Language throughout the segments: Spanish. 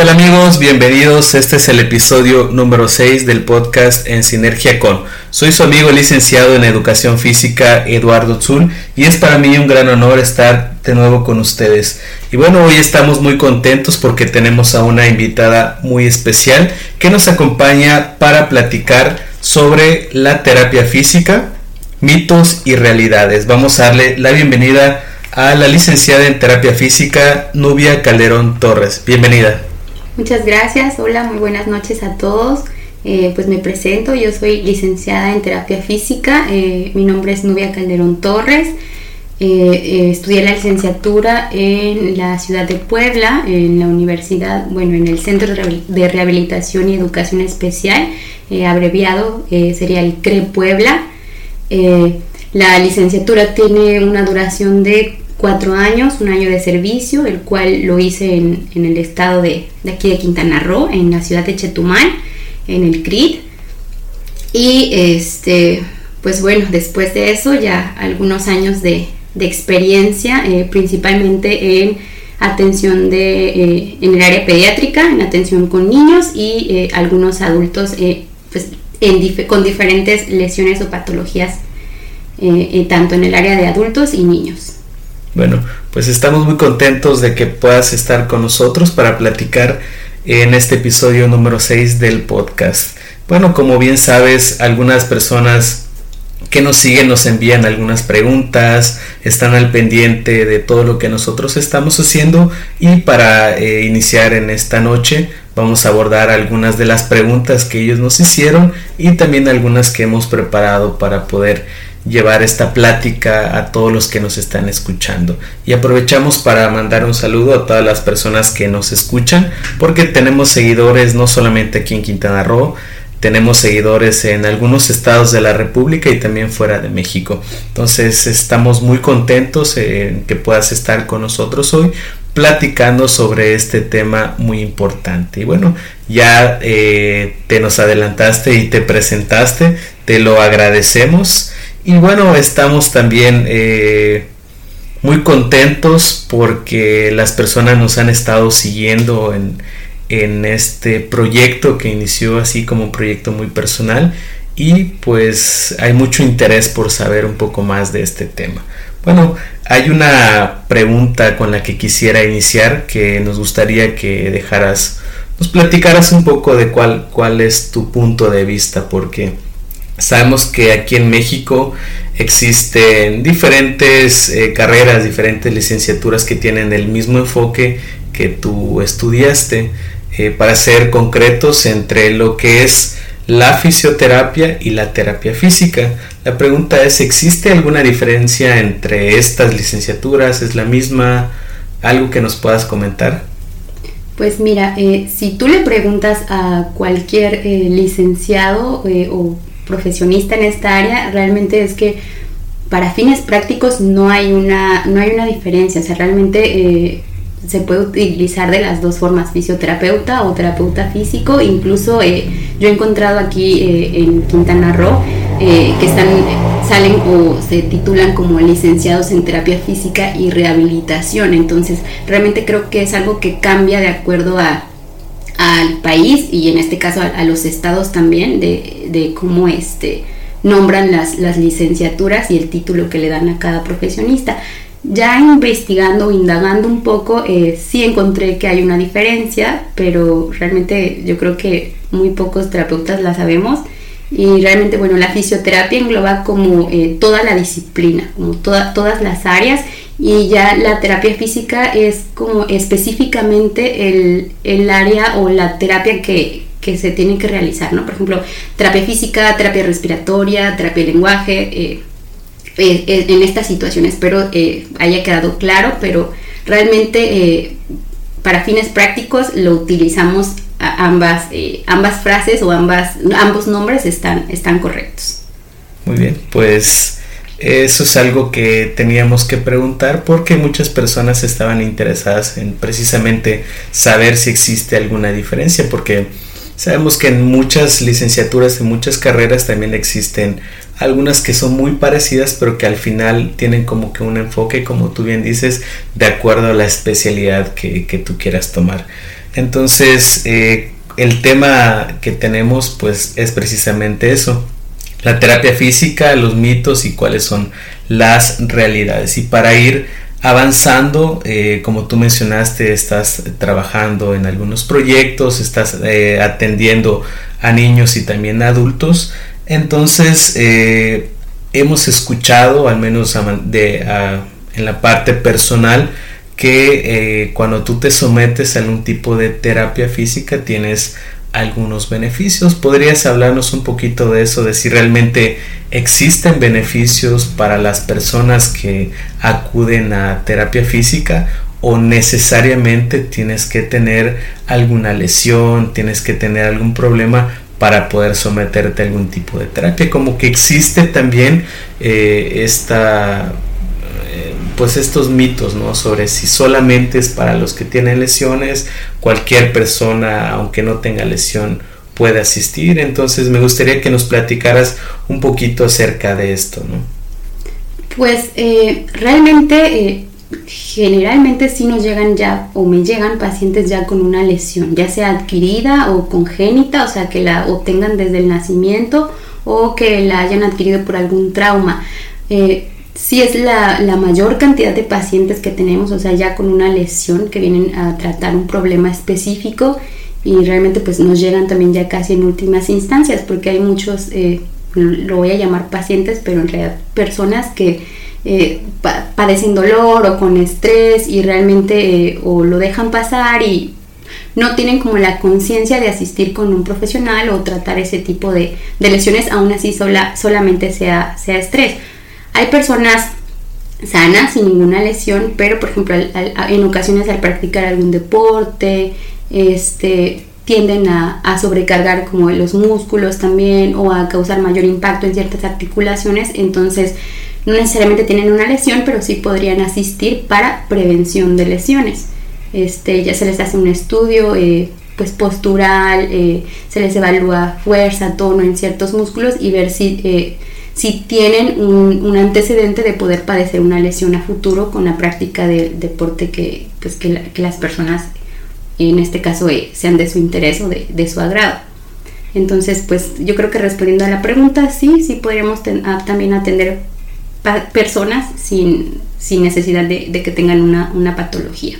¿Qué tal amigos? Bienvenidos. Este es el episodio número 6 del podcast En Sinergia con. Soy su amigo licenciado en Educación Física Eduardo Zul y es para mí un gran honor estar de nuevo con ustedes. Y bueno, hoy estamos muy contentos porque tenemos a una invitada muy especial que nos acompaña para platicar sobre la terapia física, mitos y realidades. Vamos a darle la bienvenida a la licenciada en terapia física Nubia Calderón Torres. Bienvenida. Muchas gracias, hola, muy buenas noches a todos. Eh, pues me presento, yo soy licenciada en terapia física, eh, mi nombre es Nubia Calderón Torres, eh, estudié la licenciatura en la ciudad de Puebla, en la universidad, bueno, en el Centro de Rehabilitación y Educación Especial, abreviado sería el CRE Puebla. la licenciatura tiene una duración de cuatro años, un año de servicio, el cual lo hice en, el estado de, aquí de Quintana Roo, en la ciudad de Chetumal, en el CRID. Y este, pues bueno, después de eso ya algunos años de, experiencia, eh, principalmente en atención de, eh, en el área pediátrica, en atención con niños y eh, algunos adultos pues, con diferentes lesiones o patologías, tanto en el área de adultos y niños. Bueno, pues estamos muy contentos de que puedas estar con nosotros para platicar en este episodio número 6 del podcast. Bueno, como bien sabes, algunas personas que nos siguen nos envían algunas preguntas, están al pendiente de todo lo que nosotros estamos haciendo y para eh, iniciar en esta noche vamos a abordar algunas de las preguntas que ellos nos hicieron y también algunas que hemos preparado para poder llevar esta plática a todos los que nos están escuchando. Y aprovechamos para mandar un saludo a todas las personas que nos escuchan, porque tenemos seguidores no solamente aquí en Quintana Roo, tenemos seguidores en algunos estados de la República y también fuera de México. Entonces estamos muy contentos en que puedas estar con nosotros hoy platicando sobre este tema muy importante. Y bueno, ya eh, te nos adelantaste y te presentaste, te lo agradecemos. Y bueno, estamos también eh, muy contentos porque las personas nos han estado siguiendo en, este proyecto que inició así como un proyecto muy personal y pues hay mucho interés por saber un poco más de este tema. Bueno, hay una pregunta con la que quisiera iniciar que nos gustaría que dejaras, nos platicaras un poco de cuál, cuál es tu punto de vista, porque Sabemos que aquí en México existen diferentes eh, carreras, diferentes licenciaturas que tienen el mismo enfoque que tú estudiaste. Eh, para ser concretos entre lo que es la fisioterapia y la terapia física. La pregunta es, ¿existe alguna diferencia entre estas licenciaturas? ¿Es la misma? ¿Algo que nos puedas comentar? Pues mira, eh, si tú le preguntas a cualquier licenciado o profesionista en esta área, realmente es que para fines prácticos no hay una, no hay una diferencia, o sea, realmente eh, se puede utilizar de las dos formas, fisioterapeuta o terapeuta físico, incluso eh, yo he encontrado aquí eh, en Quintana Roo que están, salen o se titulan como licenciados en terapia física y rehabilitación, entonces realmente creo que es algo que cambia de acuerdo a al país y en este caso a, los estados también de, cómo este, nombran las, las, licenciaturas y el título que le dan a cada profesionista. Ya investigando, indagando un poco, eh, sí encontré que hay una diferencia, pero realmente yo creo que muy pocos terapeutas la sabemos. Y realmente, bueno, la fisioterapia engloba como eh, toda la disciplina, como todas las áreas y ya la terapia física es como específicamente el, el área o la terapia que, que, se tiene que realizar, ¿no? Por ejemplo, terapia física, terapia respiratoria, terapia de lenguaje, eh, eh, eh, en estas situaciones espero haya quedado claro, pero realmente para fines prácticos lo utilizamos ambas, ambas frases o ambas, ambos nombres están, están correctos. Muy bien, pues eso es algo que teníamos que preguntar porque muchas personas estaban interesadas en precisamente saber si existe alguna diferencia porque sabemos que en muchas licenciaturas, en muchas carreras también existen algunas que son muy parecidas pero que al final tienen como que un enfoque, como tú bien dices, de acuerdo a la especialidad que, tú quieras tomar. Entonces, eh, el tema que tenemos pues es precisamente eso, la terapia física, los mitos y cuáles son las realidades. Y para ir avanzando, eh, como tú mencionaste, estás trabajando en algunos proyectos, estás eh, atendiendo a niños y también a adultos. Entonces, eh, hemos escuchado, al menos de, en la parte personal, que cuando tú te sometes a algún tipo de terapia física tienes algunos beneficios. ¿Podrías hablarnos un poquito de eso, de si realmente existen beneficios para las personas que acuden a terapia física o necesariamente tienes que tener alguna lesión, tienes que tener algún problema para poder someterte a algún tipo de terapia? Como que existe también eh, esta pues estos mitos, ¿no? Sobre si solamente es para los que tienen lesiones, cualquier persona, aunque no tenga lesión, puede asistir. Entonces me gustaría que nos platicaras un poquito acerca de esto, ¿no? Pues eh, realmente, eh, generalmente sí nos llegan ya, o me llegan pacientes ya con una lesión, ya sea adquirida o congénita, o sea, que la obtengan desde el nacimiento o que la hayan adquirido por algún trauma. Eh, sí es la, mayor cantidad de pacientes que tenemos, o sea, ya con una lesión que vienen a tratar un problema específico y realmente pues nos llegan también ya casi en últimas instancias porque hay muchos, eh, lo voy a llamar pacientes, pero en realidad personas que eh, padecen dolor o con estrés y realmente eh, o lo dejan pasar y no tienen como la conciencia de asistir con un profesional o tratar ese tipo de, lesiones, aún así sola, solamente sea, sea estrés. Hay personas sanas, sin ninguna lesión, pero por ejemplo en ocasiones al practicar algún deporte, este, tienden a, sobrecargar como los músculos también o a causar mayor impacto en ciertas articulaciones, entonces no necesariamente tienen una lesión, pero sí podrían asistir para prevención de lesiones. Este, ya se les hace un estudio eh, pues postural, eh, se les evalúa fuerza, tono en ciertos músculos y ver si eh, si tienen un, antecedente de poder padecer una lesión a futuro con la práctica del deporte que, pues, que, las personas, en este caso, eh, sean de su interés o de, su agrado. Entonces, pues yo creo que respondiendo a la pregunta, sí, sí podríamos también atender personas sin, necesidad de, que tengan una, patología.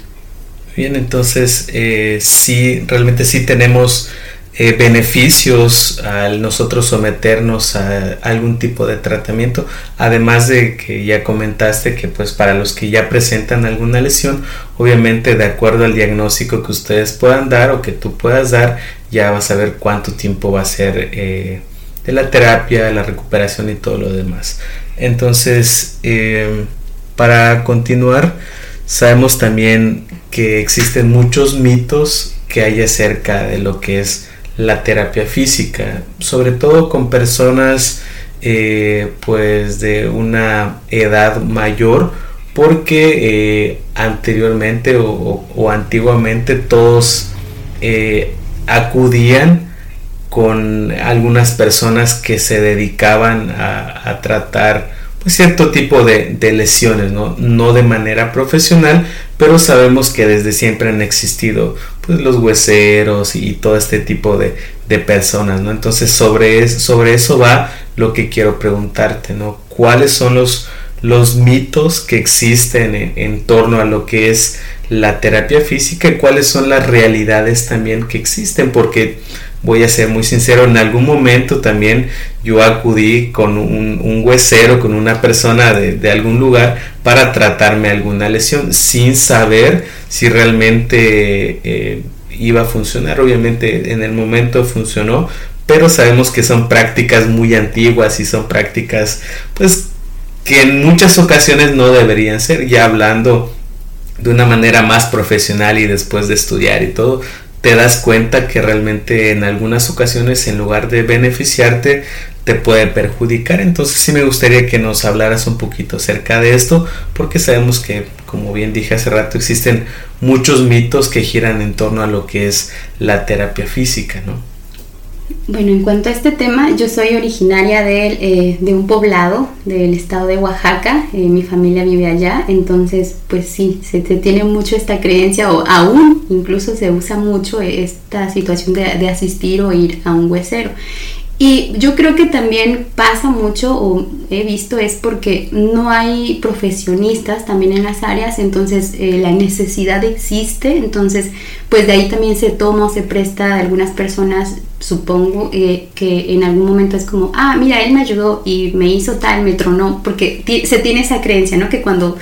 Bien, entonces eh, sí, realmente sí tenemos eh, beneficios al nosotros someternos a algún tipo de tratamiento, además de que ya comentaste que pues para los que ya presentan alguna lesión, obviamente de acuerdo al diagnóstico que ustedes puedan dar o que tú puedas dar, ya vas a ver cuánto tiempo va a ser eh, de la terapia, la recuperación y todo lo demás. Entonces, eh, para continuar, sabemos también que existen muchos mitos que hay acerca de lo que es la terapia física, sobre todo con personas eh, pues de una edad mayor, porque eh, anteriormente o, antiguamente todos eh, acudían con algunas personas que se dedicaban a tratar pues, cierto tipo de, lesiones, ¿no? ¿no? de manera profesional, pero sabemos que desde siempre han existido pues, los hueseros y todo este tipo de, personas, ¿no? Entonces sobre, sobre eso va lo que quiero preguntarte, ¿no? ¿Cuáles son los, los mitos que existen en, en, torno a lo que es la terapia física y cuáles son las realidades también que existen? Porque voy a ser muy sincero, en algún momento también yo acudí con un, huesero, con una persona de, algún lugar para tratarme alguna lesión sin saber si realmente eh, iba a funcionar. Obviamente en el momento funcionó, pero sabemos que son prácticas muy antiguas y son prácticas pues que en muchas ocasiones no deberían ser, ya hablando de una manera más profesional y después de estudiar y todo, te das cuenta que realmente en algunas ocasiones en lugar de beneficiarte te puede perjudicar. Entonces sí me gustaría que nos hablaras un poquito acerca de esto porque sabemos que como bien dije hace rato existen muchos mitos que giran en torno a lo que es la terapia física, ¿no? Bueno, en cuanto a este tema, yo soy originaria de, eh, de un poblado del estado de Oaxaca, eh, mi familia vive allá, entonces pues sí, se, tiene mucho esta creencia o aún incluso se usa mucho esta situación de, de asistir o ir a un huesero. Y yo creo que también pasa mucho, o he visto, es porque no hay profesionistas también en las áreas, entonces eh, la necesidad existe, entonces pues de ahí también se toma o se presta a algunas personas, supongo, eh, que en algún momento es como, ah, mira, él me ayudó y me hizo tal, me tronó, porque se tiene esa creencia, ¿no? Que cuando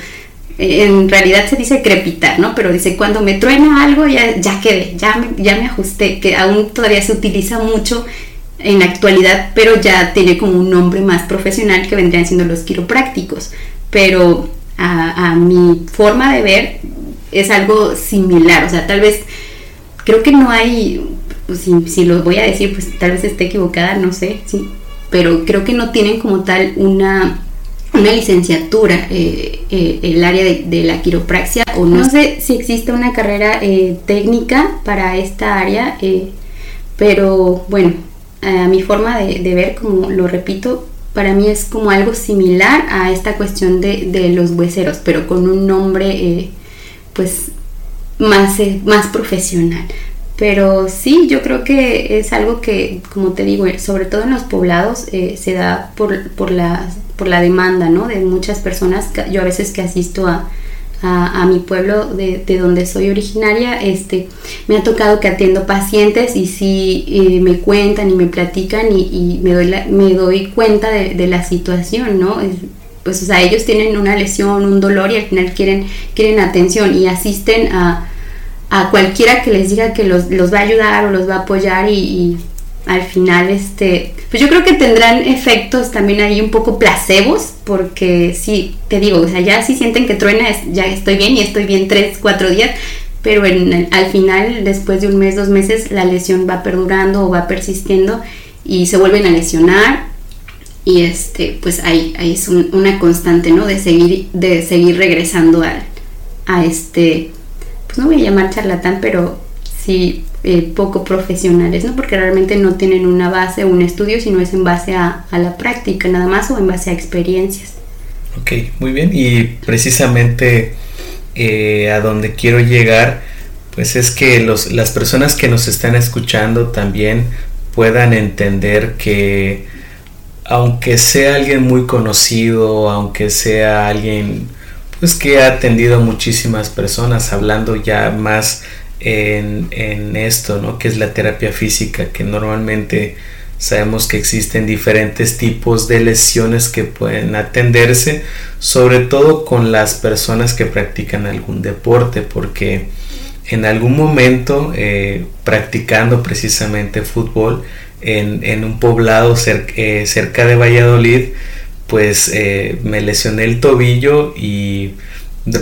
eh, en realidad se dice crepitar, ¿no? Pero dice, cuando me truena algo ya, ya quedé, ya me, ya me ajusté, que aún todavía se utiliza mucho en la actualidad, pero ya tiene como un nombre más profesional que vendrían siendo los quiroprácticos. Pero a, mi forma de ver es algo similar, o sea, tal vez creo que no hay, pues, si, lo voy a decir, pues tal vez esté equivocada, no sé, sí, pero creo que no tienen como tal una, una licenciatura eh, eh, el área de, la quiropraxia o no, sé si existe una carrera eh, técnica para esta área, pero bueno, a mi forma de, ver, como lo repito, para mí es como algo similar a esta cuestión de, los hueseros, pero con un nombre eh, pues más, eh, más profesional. Pero sí, yo creo que es algo que, como te digo, sobre todo en los poblados eh, se da por, por, la, por la demanda ¿no? de muchas personas. Yo a veces que asisto a, a, mi pueblo de, donde soy originaria, este, me ha tocado que atiendo pacientes y si eh, me cuentan y me platican y, me, doy me doy cuenta de, la situación, ¿no? pues, o sea, ellos tienen una lesión, un dolor y al final quieren, quieren atención y asisten a, a cualquiera que les diga que los, los, va a ayudar o los va a apoyar y al final, este, pues yo creo que tendrán efectos también ahí un poco placebos, porque sí, te digo, o sea, ya si sienten que truena, ya estoy bien y estoy bien tres, cuatro días, pero al final, después de un mes, dos meses, la lesión va perdurando o va persistiendo y se vuelven a lesionar y este, pues ahí, ahí es una constante, ¿no? De seguir, de seguir regresando a este, pues no voy a llamar charlatán, pero sí eh, poco profesionales, ¿no? Porque realmente no tienen una base o un estudio, sino es en base a, la práctica nada más o en base a experiencias. Ok, muy bien. Y precisamente eh, a donde quiero llegar, pues es que los, las personas que nos están escuchando también puedan entender que aunque sea alguien muy conocido, aunque sea alguien pues que ha atendido a muchísimas personas, hablando ya más en, esto, ¿no? Que es la terapia física, que normalmente sabemos que existen diferentes tipos de lesiones que pueden atenderse, sobre todo con las personas que practican algún deporte, porque en algún momento eh, practicando precisamente fútbol en, un poblado eh, cerca de Valladolid, pues eh, me lesioné el tobillo y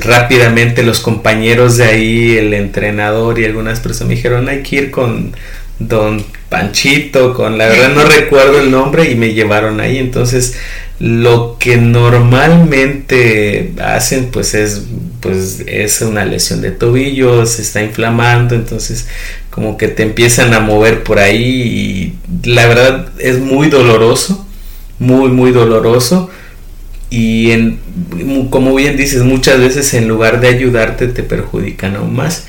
rápidamente los compañeros de ahí, el entrenador y algunas personas me dijeron hay que ir con don Panchito, con la verdad no recuerdo el nombre y me llevaron ahí. Entonces lo que normalmente hacen pues es pues es una lesión de tobillo, se está inflamando, entonces como que te empiezan a mover por ahí y la verdad es muy doloroso, muy muy doloroso y en, como bien dices, muchas veces en lugar de ayudarte te perjudican aún más.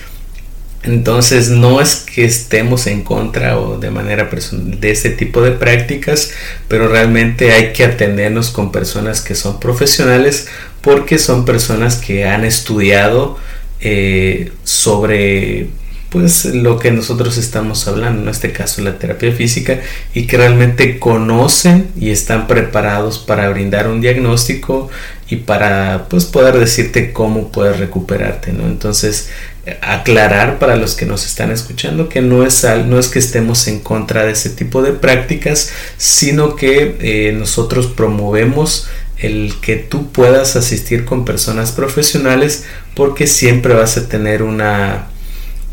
Entonces no es que estemos en contra o de manera de este tipo de prácticas, pero realmente hay que atendernos con personas que son profesionales porque son personas que han estudiado eh, sobre pues lo que nosotros estamos hablando, en este caso la terapia física, y que realmente conocen y están preparados para brindar un diagnóstico y para pues poder decirte cómo puedes recuperarte, ¿no? Entonces, aclarar para los que nos están escuchando que no es, no es que estemos en contra de ese tipo de prácticas, sino que eh, nosotros promovemos el que tú puedas asistir con personas profesionales porque siempre vas a tener una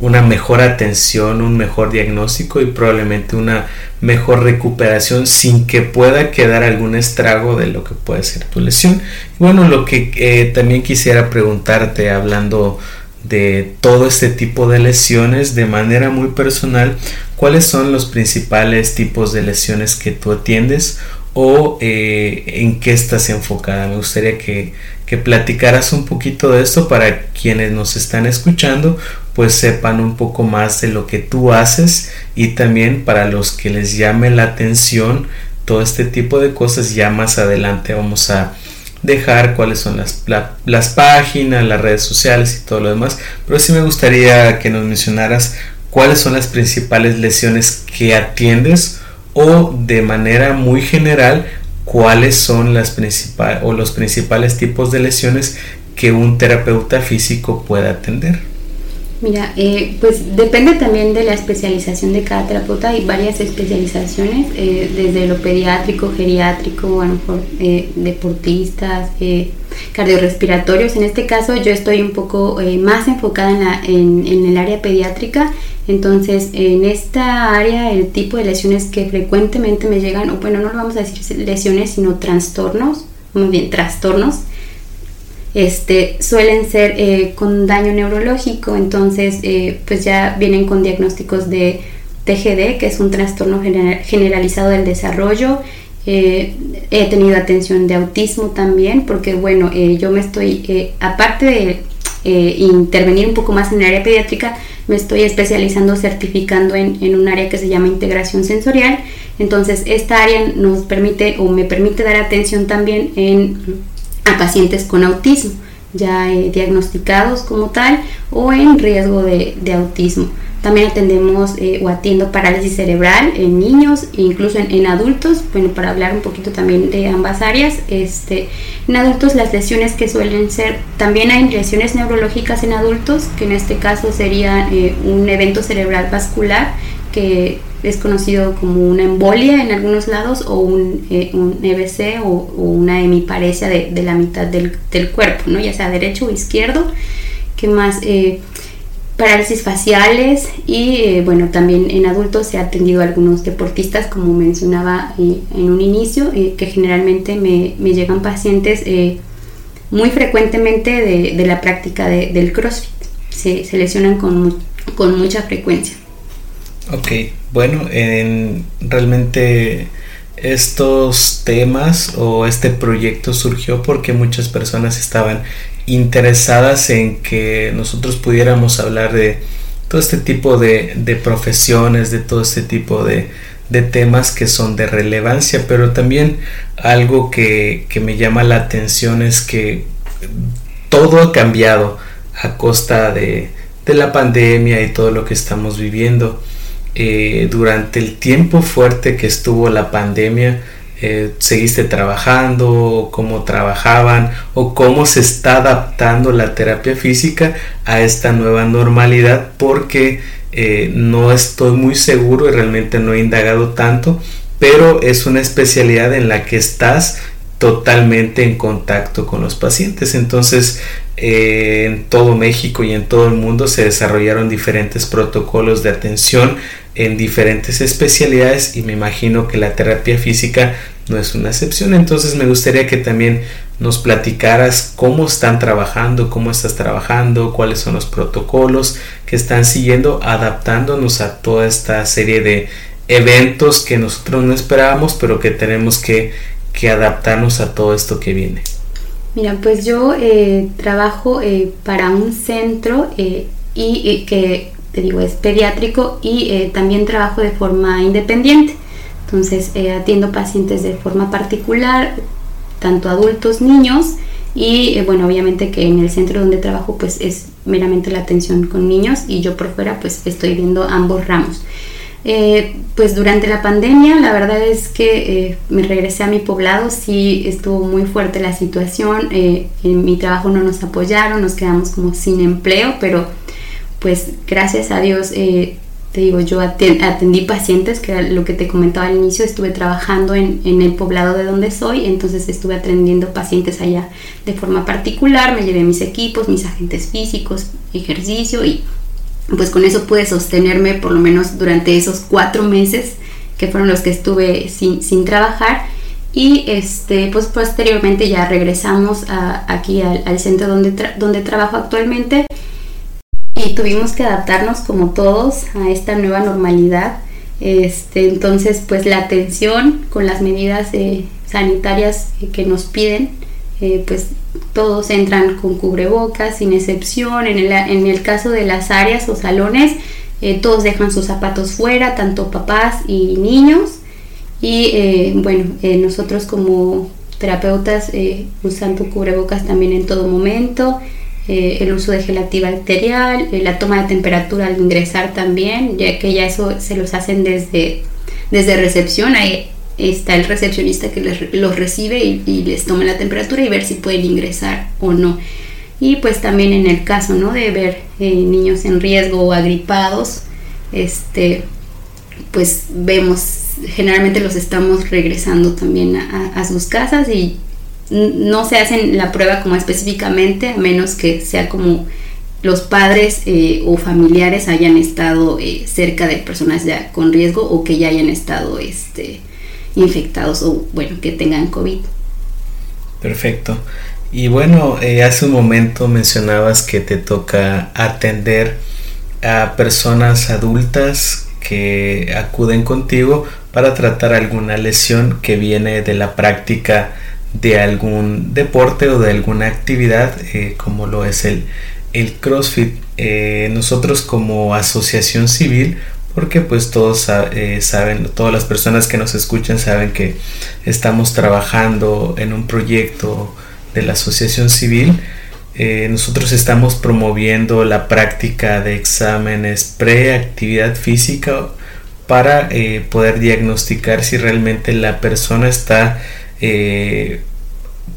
una mejor atención, un mejor diagnóstico y probablemente una mejor recuperación sin que pueda quedar algún estrago de lo que puede ser tu lesión. bueno, lo que eh, también quisiera preguntarte hablando de todo este tipo de lesiones de manera muy personal, cuáles son los principales tipos de lesiones que tú atiendes o eh, en qué estás enfocada. Me gustaría que, que, platicaras un poquito de esto para quienes nos están escuchando, pues sepan un poco más de lo que tú haces y también para los que les llame la atención todo este tipo de cosas ya más adelante vamos a dejar cuáles son las, las páginas, las redes sociales y todo lo demás. Pero sí me gustaría que nos mencionaras cuáles son las principales lesiones que atiendes o de manera muy general cuáles son las principales o los principales tipos de lesiones que un terapeuta físico puede atender. Mira, eh, pues depende también de la especialización de cada terapeuta. Hay varias especializaciones, eh, desde lo pediátrico, geriátrico, a lo mejor eh, deportistas, cardiorrespiratorios. En este caso yo estoy un poco más enfocada en, en, el área pediátrica. Entonces, en esta área, el tipo de lesiones que frecuentemente me llegan, o bueno, no lo vamos a decir lesiones, sino trastornos, muy bien, trastornos este, suelen ser eh, con daño neurológico, entonces eh, pues ya vienen con diagnósticos de TGD, que es un trastorno generalizado del desarrollo. Eh, he tenido atención de autismo también, porque bueno, yo me estoy, aparte de intervenir un poco más en el área pediátrica, me estoy especializando, certificando en, en un área que se llama integración sensorial. Entonces, esta área nos permite o me permite dar atención también en a pacientes con autismo, ya eh, diagnosticados como tal o en riesgo de, autismo. También atendemos eh, o atiendo parálisis cerebral en niños e incluso en, adultos. Bueno, para hablar un poquito también de ambas áreas, este, en adultos las lesiones que suelen ser, también hay lesiones neurológicas en adultos, que en este caso sería eh, un evento cerebral vascular que es conocido como una embolia en algunos lados o un, eh, un EBC o, una hemiparesia de, de la mitad del, del, cuerpo, ¿no? ya sea derecho o izquierdo. que más? Eh, parálisis faciales y eh, bueno, también en adultos se ha atendido a algunos deportistas, como mencionaba en un inicio, que generalmente me, me, llegan pacientes muy frecuentemente de, de la práctica de, del CrossFit. Se, se lesionan con, con mucha frecuencia. Ok, bueno, en, realmente estos temas o este proyecto surgió porque muchas personas estaban interesadas en que nosotros pudiéramos hablar de todo este tipo de, de profesiones, de todo este tipo de, de, temas que son de relevancia, pero también algo que, que me llama la atención es que todo ha cambiado a costa de, de la pandemia y todo lo que estamos viviendo. Eh, durante el tiempo fuerte que estuvo la pandemia, eh, seguiste trabajando, cómo trabajaban o cómo se está adaptando la terapia física a esta nueva normalidad porque eh, no estoy muy seguro y realmente no he indagado tanto, pero es una especialidad en la que estás totalmente en contacto con los pacientes. Entonces, en todo México y en todo el mundo se desarrollaron diferentes protocolos de atención en diferentes especialidades y me imagino que la terapia física no es una excepción. Entonces me gustaría que también nos platicaras cómo están trabajando, cómo estás trabajando, cuáles son los protocolos que están siguiendo, adaptándonos a toda esta serie de eventos que nosotros no esperábamos, pero que tenemos que, que adaptarnos a todo esto que viene. Mira, pues yo eh, trabajo eh, para un centro eh, y que te digo, es pediátrico y eh, también trabajo de forma independiente. Entonces eh, atiendo pacientes de forma particular, tanto adultos, niños y eh, bueno, obviamente que en el centro donde trabajo pues es meramente la atención con niños y yo por fuera pues estoy viendo ambos ramos. Pues durante la pandemia la verdad es que me regresé a mi poblado, sí estuvo muy fuerte la situación, en mi trabajo no nos apoyaron, nos quedamos como sin empleo, pero pues gracias a Dios, eh, te digo, yo atendí pacientes, que lo que te comentaba al inicio, estuve trabajando en, el poblado de donde soy, entonces estuve atendiendo pacientes allá de forma particular, me llevé mis equipos, mis agentes físicos, ejercicio y pues con eso pude sostenerme por lo menos durante esos cuatro meses que fueron los que estuve sin, trabajar y este pues posteriormente ya regresamos aquí al, centro donde, donde trabajo actualmente y tuvimos que adaptarnos como todos a esta nueva normalidad. Este, entonces, pues la atención con las medidas eh, sanitarias que nos piden, eh, pues todos entran con cubrebocas, sin excepción. En el, en el caso de las áreas o salones, eh, todos dejan sus zapatos fuera, tanto papás y niños. Y bueno, nosotros como terapeutas usando cubrebocas también en todo momento. Eh, el uso de gel antibacterial, eh, la toma de temperatura al ingresar también, ya que ya eso se los hacen desde, desde recepción, está el recepcionista que los recibe y, les toma la temperatura y ver si pueden ingresar o no. Y pues también en el caso ¿no? de ver eh, niños en riesgo o agripados, este, pues vemos, generalmente los estamos regresando también a, a sus casas y no se hacen la prueba como específicamente, a menos que sea como los padres eh, o familiares hayan estado eh, cerca de personas ya con riesgo o que ya hayan estado este, infectados o bueno, que tengan COVID. Perfecto. Y bueno, eh, hace un momento mencionabas que te toca atender a personas adultas que acuden contigo para tratar alguna lesión que viene de la práctica de algún deporte o de alguna actividad eh, como lo es el, el CrossFit. Eh, nosotros como asociación civil, porque pues todos eh, saben, todas las personas que nos escuchan saben que estamos trabajando en un proyecto de la asociación civil. nosotros estamos promoviendo la práctica de exámenes pre-actividad física para poder diagnosticar si realmente la persona está eh,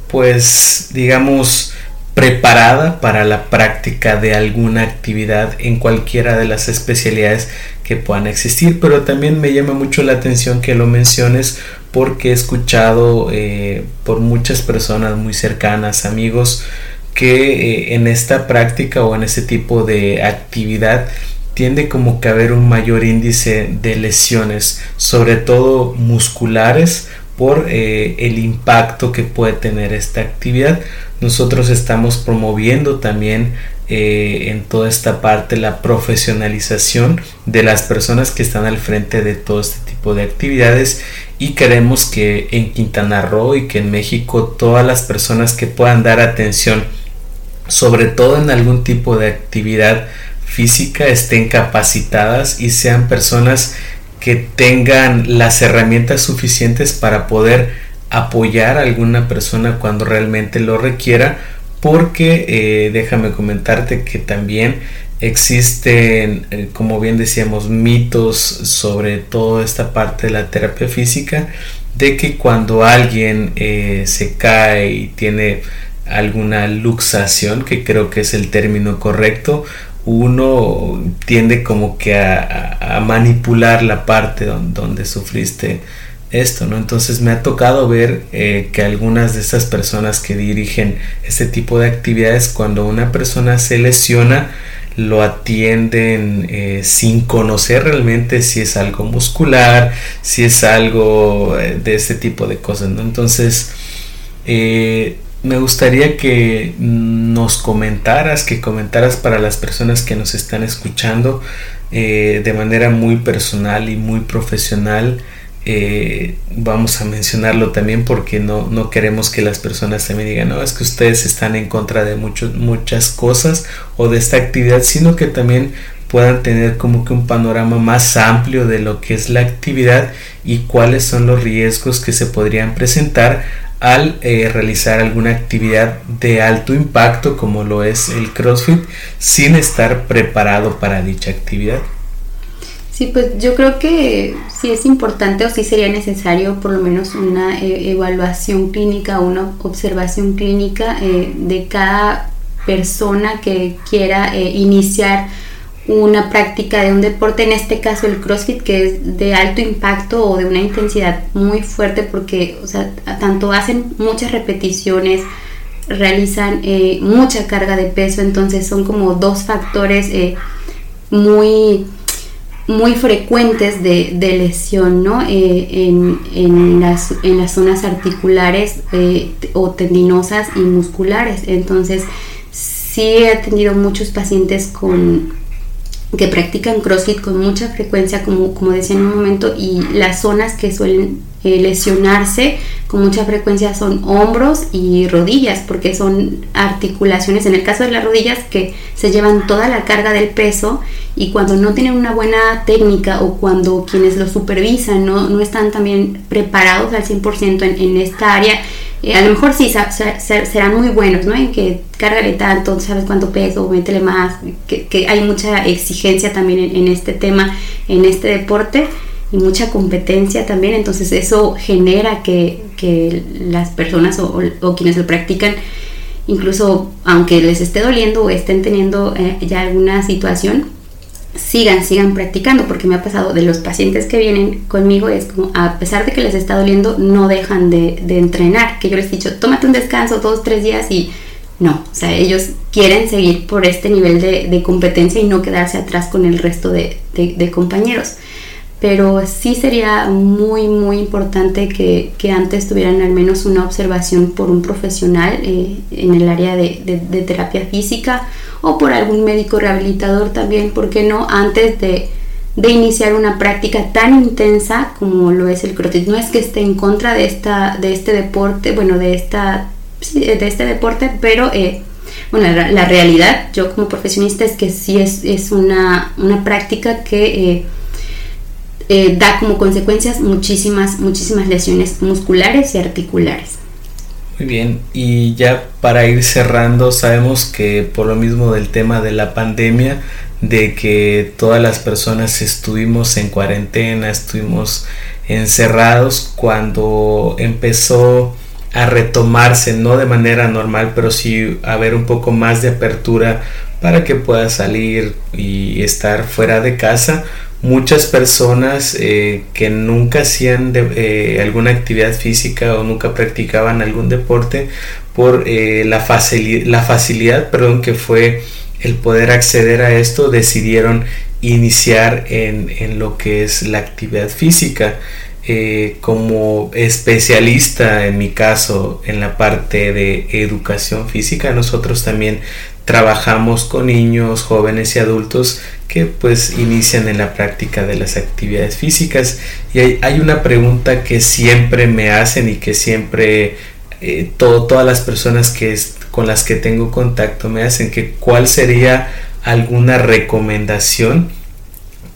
pues digamos preparada para la práctica de alguna actividad en cualquiera de las especialidades que puedan existir pero también me llama mucho la atención que lo menciones porque he escuchado eh, por muchas personas muy cercanas amigos que eh, en esta práctica o en ese tipo de actividad tiende como que a haber un mayor índice de lesiones sobre todo musculares por eh, el impacto que puede tener esta actividad. Nosotros estamos promoviendo también eh, en toda esta parte la profesionalización de las personas que están al frente de todo este tipo de actividades. Y queremos que en Quintana Roo y que en México todas las personas que puedan dar atención sobre todo en algún tipo de actividad física estén capacitadas y sean personas que tengan las herramientas suficientes para poder apoyar a alguna persona cuando realmente lo requiera porque eh, déjame comentarte que también existen eh, como bien decíamos mitos sobre toda esta parte de la terapia física de que cuando alguien eh, se cae y tiene alguna luxación que creo que es el término correcto uno tiende como que a, manipular la parte donde, sufriste esto, ¿no? Entonces me ha tocado ver eh, que algunas de esas personas que dirigen este tipo de actividades, cuando una persona se lesiona, lo atienden eh, sin conocer realmente si es algo muscular, si es algo eh, de este tipo de cosas, ¿no? Entonces, me gustaría que nos comentaras, que comentaras para las personas que nos están escuchando de manera muy personal y muy profesional. Eh, vamos a mencionarlo también porque no, no, queremos que las personas también digan, no, es que ustedes están en contra de muchas cosas o de esta actividad, sino que también puedan tener como que un panorama más amplio de lo que es la actividad y cuáles son los riesgos que se podrían presentar al eh, realizar alguna actividad de alto impacto como lo es el CrossFit sin estar preparado para dicha actividad. Sí, pues yo creo que sí es importante o sí sería necesario por lo menos una eh, evaluación clínica, una observación clínica eh, de cada persona que quiera iniciar una práctica de un deporte, en este caso el CrossFit, que es de alto impacto o de una intensidad muy fuerte porque, o sea, tanto hacen muchas repeticiones, realizan eh, mucha carga de peso, entonces son como dos factores eh, muy muy frecuentes de, lesión ¿no? Eh, en, en, las, en, las, zonas articulares o tendinosas y musculares. Entonces, sí he atendido muchos pacientes con que practican CrossFit con mucha frecuencia, como, como decía en un momento, y las zonas que suelen eh, lesionarse con mucha frecuencia son hombros y rodillas, porque son articulaciones, en el caso de las rodillas, que se llevan toda la carga del peso y cuando no tienen una buena técnica o cuando quienes lo supervisan no, no están también preparados al 100% en, en esta área, eh, a lo mejor sí serán muy buenos, ¿no? En que cárgale tanto, sabes cuánto peso, métele más, que, hay mucha exigencia también en, este tema, en este deporte y mucha competencia también, entonces eso genera que, las personas o, quienes lo practican, incluso aunque les esté doliendo o estén teniendo eh, ya alguna situación, sigan, sigan practicando, porque me ha pasado de los pacientes que vienen conmigo, es como, a pesar de que les está doliendo, no dejan de, entrenar, que yo les he dicho, tómate un descanso dos, tres días y no, o sea, ellos quieren seguir por este nivel de, competencia y no quedarse atrás con el resto de, compañeros. Pero sí sería muy, muy importante que, antes tuvieran al menos una observación por un profesional eh, en el área de terapia física o por algún médico rehabilitador también, ¿por qué no? Antes de, iniciar una práctica tan intensa como lo es el crossfit. No es que esté en contra de, esta, de este deporte, bueno, de, esta, de este deporte, pero eh, bueno, la, realidad, yo como profesionista, es que sí es, es una, práctica que eh, eh, da como consecuencias muchísimas, muchísimas lesiones musculares y articulares. Muy bien, y ya para ir cerrando, sabemos que por lo mismo del tema de la pandemia, de que todas las personas estuvimos en cuarentena, estuvimos encerrados cuando empezó a retomarse, no de manera normal, pero sí haber un poco más de apertura para que pueda salir y estar fuera de casa muchas personas eh, que nunca hacían eh, alguna actividad física o nunca practicaban algún deporte por eh, la, la facilidad perdón, que fue el poder acceder a esto decidieron iniciar en, en lo que es la actividad física. Como especialista en mi caso en la parte de educación física nosotros también trabajamos con niños jóvenes y adultos que pues inician en la práctica de las actividades físicas. Y hay, una pregunta que siempre me hacen y que siempre eh, todas las personas que con las que tengo contacto me hacen que cuál sería alguna recomendación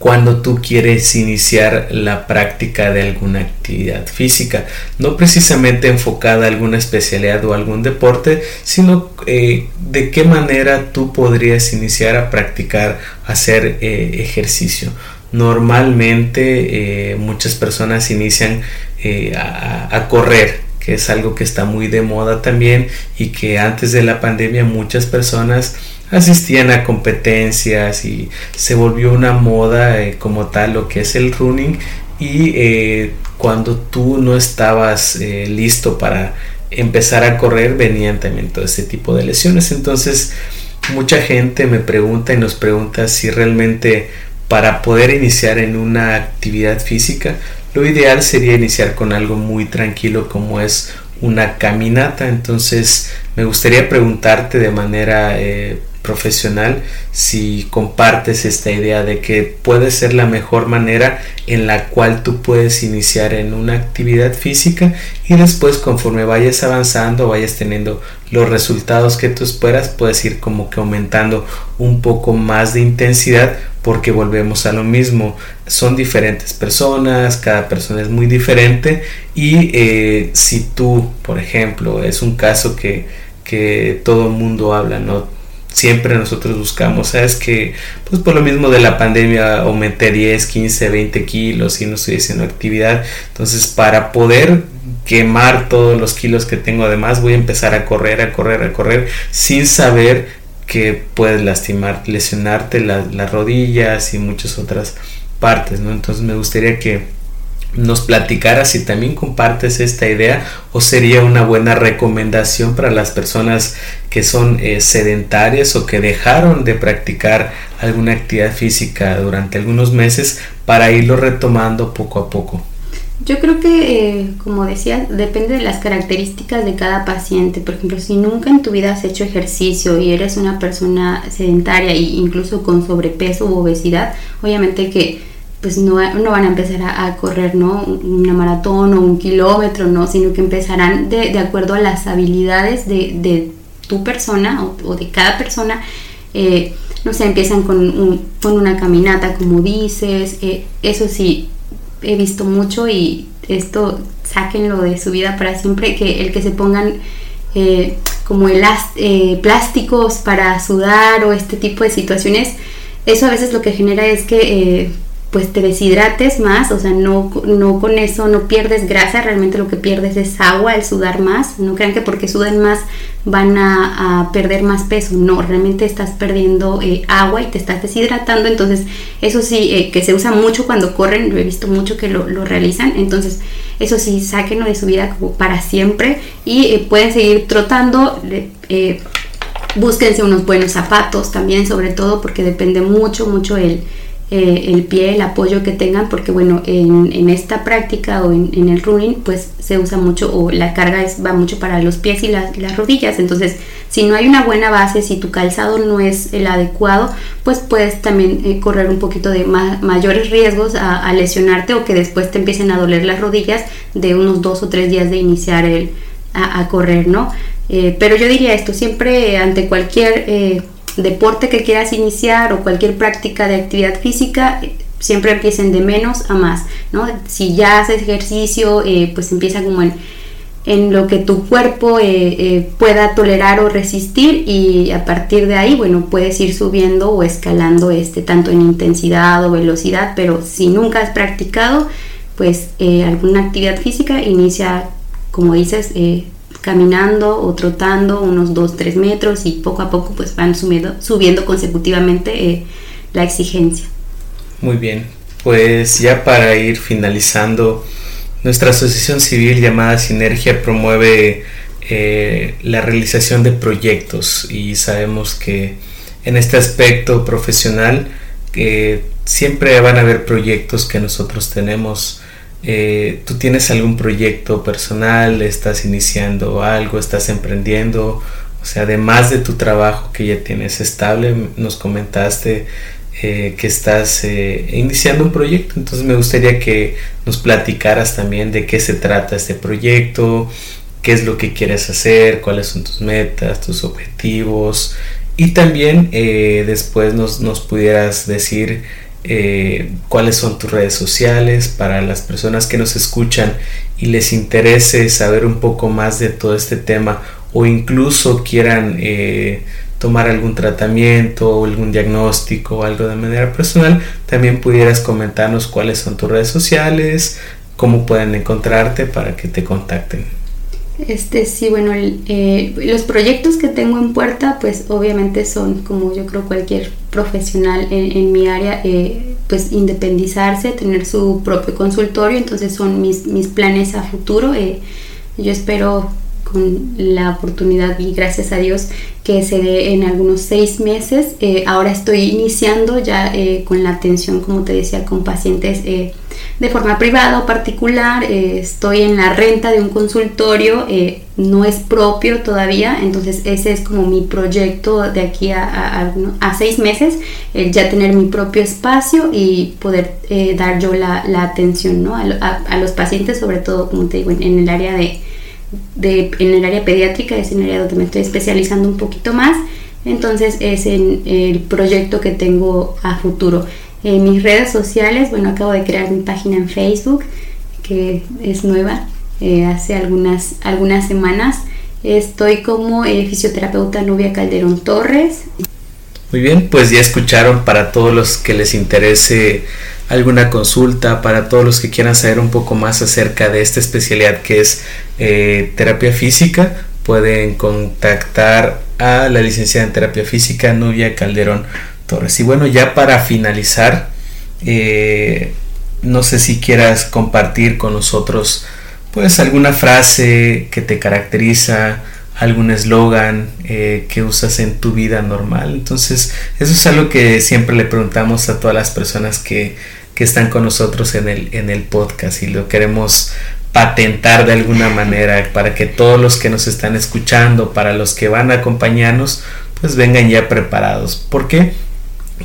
cuando tú quieres iniciar la práctica de alguna actividad física, no precisamente enfocada a alguna especialidad o algún deporte, sino eh, de qué manera tú podrías iniciar a practicar, hacer eh, ejercicio. Normalmente eh, muchas personas inician a correr, que es algo que está muy de moda también y que antes de la pandemia muchas personas asistían a competencias y se volvió una moda eh, como tal lo que es el running. Y eh, cuando tú no estabas eh, listo para empezar a correr venían también todo ese tipo de lesiones. Entonces mucha gente me pregunta y nos pregunta si realmente para poder iniciar en una actividad física lo ideal sería iniciar con algo muy tranquilo como es una caminata. Entonces me gustaría preguntarte de manera profesional si compartes esta idea de que puede ser la mejor manera en la cual tú puedes iniciar en una actividad física y después conforme vayas avanzando vayas teniendo los resultados que tú esperas puedes ir como que aumentando un poco más de intensidad porque volvemos a lo mismo. Son diferentes personas cada persona es muy diferente y eh, si tú por ejemplo es un caso que que todo el mundo habla no siempre nosotros buscamos, sabes que pues por lo mismo de la pandemia aumenté 10, 15, 20 kilos y no estoy haciendo actividad, entonces para poder quemar todos los kilos que tengo además voy a empezar a correr, a correr, a correr sin saber que puedes lastimar, lesionarte las rodillas y muchas otras partes, ¿no? Entonces me gustaría que nos platicaras si también compartes esta idea o sería una buena recomendación para las personas que son eh, sedentarias o que dejaron de practicar alguna actividad física durante algunos meses para irlo retomando poco a poco. Yo creo que, eh, como decía, depende de las características de cada paciente. Por ejemplo, si nunca en tu vida has hecho ejercicio y eres una persona sedentaria e incluso con sobrepeso u obesidad, obviamente que pues no, no van a empezar a, correr ¿no? una maratón o un kilómetro, ¿no? sino que empezarán de, de acuerdo a las habilidades de, de tu persona o, de cada persona. Eh, no sé, empiezan con, con, una caminata, como dices, eh, eso sí, he visto mucho y esto sáquenlo de su vida para siempre, que el que se pongan eh, como plásticos para sudar o este tipo de situaciones, eso a veces lo que genera es que pues te deshidrates más, o sea, no, no con eso no pierdes grasa, realmente lo que pierdes es agua, el sudar más, no crean que porque suden más van a, perder más peso, no, realmente estás perdiendo eh, agua y te estás deshidratando, entonces eso sí, eh, que se usa mucho cuando corren, lo he visto mucho que lo, realizan, entonces eso sí, sáquenlo de su vida como para siempre y eh, pueden seguir trotando, búsquense unos buenos zapatos también, sobre todo porque depende mucho, mucho el eh, el pie, el apoyo que tengan, porque bueno, en, esta práctica o en, el running, pues se usa mucho o la carga es, va mucho para los pies y las, rodillas. Entonces, si no hay una buena base, si tu calzado no es el adecuado, pues puedes también eh, correr un poquito de mayores riesgos a, lesionarte o que después te empiecen a doler las rodillas de unos dos o tres días de iniciar el, a, correr, ¿no? Eh, pero yo diría esto, siempre ante cualquier deporte que quieras iniciar o cualquier práctica de actividad física, siempre empiecen de menos a más, ¿no? Si ya haces ejercicio, eh, pues empieza como en, lo que tu cuerpo eh, eh, pueda tolerar o resistir y a partir de ahí, bueno, puedes ir subiendo o escalando este, tanto en intensidad o velocidad, pero si nunca has practicado, pues alguna actividad física, inicia, como dices, caminando o trotando unos 2-3 metros y poco a poco pues van subiendo, subiendo consecutivamente eh, la exigencia. Muy bien, pues ya para ir finalizando, nuestra asociación civil llamada Sinergia promueve eh, la realización de proyectos y sabemos que en este aspecto profesional eh, siempre van a haber proyectos que nosotros tenemos eh, tú tienes algún proyecto personal, estás iniciando algo, estás emprendiendo, o sea, además de tu trabajo que ya tienes estable, nos comentaste eh, que estás eh, iniciando un proyecto, entonces me gustaría que nos platicaras también de qué se trata este proyecto, qué es lo que quieres hacer, cuáles son tus metas, tus objetivos. Y también después nos, nos pudieras decir eh, cuáles son tus redes sociales para las personas que nos escuchan y les interese saber un poco más de todo este tema o incluso quieran eh, tomar algún tratamiento o algún diagnóstico o algo de manera personal, también pudieras comentarnos cuáles son tus redes sociales, cómo pueden encontrarte para que te contacten. Este, sí, bueno, eh, los proyectos que tengo en puerta, pues obviamente son, como yo creo cualquier profesional en, mi área, eh, pues independizarse, tener su propio consultorio, entonces son mis, mis planes a futuro. Eh, yo espero con la oportunidad y gracias a Dios que se dé en algunos seis meses. Eh, ahora estoy iniciando ya eh, con la atención, como te decía, con pacientes eh, de forma privada o particular. estoy en la renta de un consultorio, no es propio todavía, entonces ese es como mi proyecto de aquí a, a, seis meses, ya tener mi propio espacio y poder dar yo la, la atención ¿no? a, los pacientes, sobre todo, como te digo, en el área de en el área pediátrica, es en el área donde me estoy especializando un poquito más. Entonces es en el proyecto que tengo a futuro. En mis redes sociales, bueno, acabo de crear mi página en Facebook, que es nueva, eh, hace algunas, algunas semanas. Estoy como eh, fisioterapeuta Nubia Calderón Torres. Muy bien, pues ya escucharon para todos los que les interese alguna consulta, para todos los que quieran saber un poco más acerca de esta especialidad que es eh, terapia física, pueden contactar a la licenciada en terapia física Nubia Calderón Torres. Y bueno, ya para finalizar, eh, no sé si quieras compartir con nosotros pues alguna frase que te caracteriza, algún eslogan eh, que usas en tu vida normal. Entonces, eso es algo que siempre le preguntamos a todas las personas que, que están con nosotros en el, en el podcast y lo queremos patentar de alguna manera para que todos los que nos están escuchando, para los que van a acompañarnos, pues vengan ya preparados. ¿Por qué?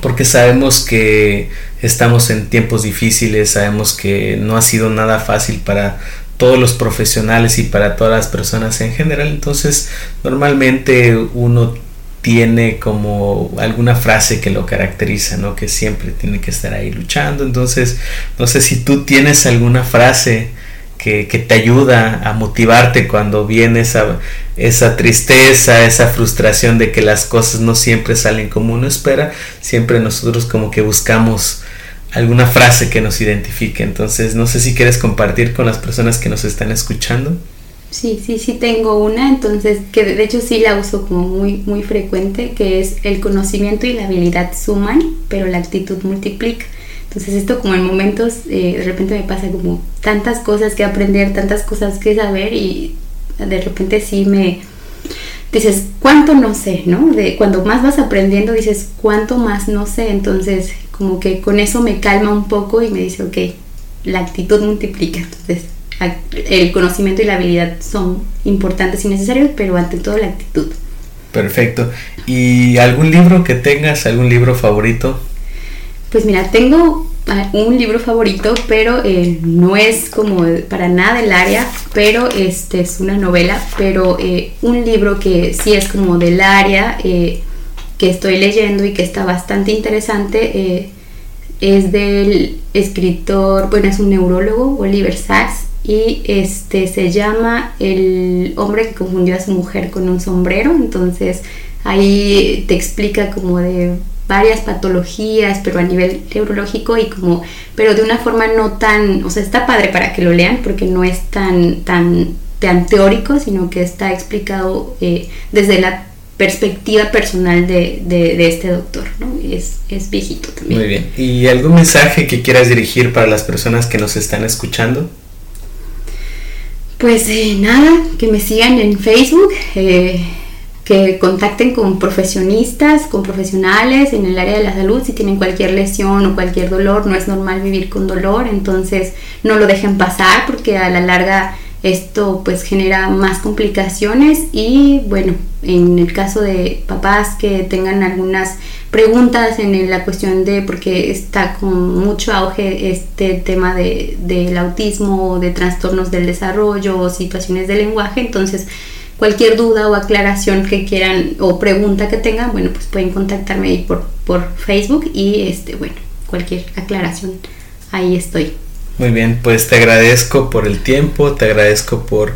Porque sabemos que estamos en tiempos difíciles, sabemos que no ha sido nada fácil para todos los profesionales y para todas las personas en general. Entonces, normalmente uno tiene como alguna frase que lo caracteriza, ¿no? Que siempre tiene que estar ahí luchando. Entonces, no sé si tú tienes alguna frase que, te ayuda a motivarte cuando viene esa, esa tristeza, esa frustración de que las cosas no siempre salen como uno espera. Siempre nosotros como que buscamos alguna frase que nos identifique. Entonces, no sé si quieres compartir con las personas que nos están escuchando. Sí, sí, sí tengo una, entonces que de hecho sí la uso como muy, muy frecuente, que es el conocimiento y la habilidad suman, pero la actitud multiplica. Entonces esto como en momentos eh, de repente me pasa como tantas cosas que aprender, tantas cosas que saber y de repente sí me dices cuánto no sé, ¿no? De cuando más vas aprendiendo dices cuánto más no sé, entonces como que con eso me calma un poco y me dice, ok, la actitud multiplica, entonces el conocimiento y la habilidad son importantes y necesarios, pero ante todo la actitud. Perfecto. ¿Y algún libro que tengas, algún libro favorito? Pues mira, tengo ah, un libro favorito, pero eh, no es como para nada del área, pero este es una novela, pero eh, un libro que sí es como del área eh, que estoy leyendo y que está bastante interesante es del escritor, bueno, es un neurólogo, Oliver Sacks, y este se llama El hombre que confundió a su mujer con un sombrero, entonces ahí te explica como de varias patologías, pero a nivel neurológico y como, pero de una forma no tan, o sea, está padre para que lo lean porque no es tan, tan, tan teórico, sino que está explicado eh, desde la perspectiva personal de, de, este doctor, ¿no? Es, es viejito también. Muy bien. ¿Y algún mensaje que quieras dirigir para las personas que nos están escuchando? Pues eh, nada, que me sigan en Facebook, eh, que contacten con profesionistas, con profesionales en el área de la salud si tienen cualquier lesión o cualquier dolor. No es normal vivir con dolor, entonces no lo dejen pasar porque a la larga esto pues genera más complicaciones y bueno, en el caso de papás que tengan algunas preguntas en la cuestión de, porque está con mucho auge este tema de, del autismo de trastornos del desarrollo o situaciones de lenguaje, entonces cualquier duda o aclaración que quieran o pregunta que tengan, bueno, pues pueden contactarme ahí por, por Facebook y este, bueno, cualquier aclaración, ahí estoy. Muy bien, pues te agradezco por el tiempo, te agradezco por,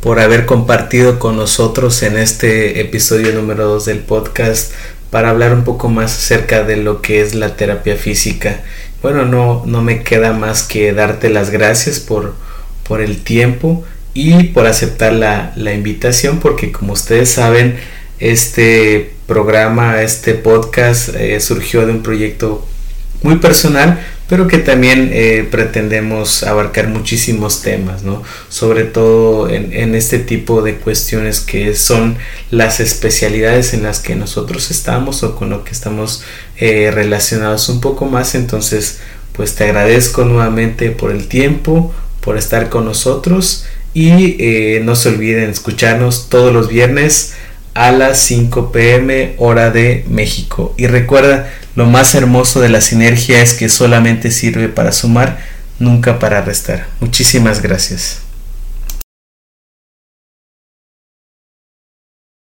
por haber compartido con nosotros en este episodio número 2 del podcast para hablar un poco más acerca de lo que es la terapia física. Bueno, no, no me queda más que darte las gracias por, por el tiempo y por aceptar la, la invitación porque como ustedes saben, este programa, este podcast eh, surgió de un proyecto muy personal, pero que también eh, pretendemos abarcar muchísimos temas, ¿no? Sobre todo en, este tipo de cuestiones que son las especialidades en las que nosotros estamos o con lo que estamos eh, relacionados un poco más. Entonces, pues te agradezco nuevamente por el tiempo, por estar con nosotros y eh, no se olviden escucharnos todos los viernes a las 5 pm hora de México. Y recuerda, lo más hermoso de la sinergia es que solamente sirve para sumar, nunca para restar. Muchísimas gracias.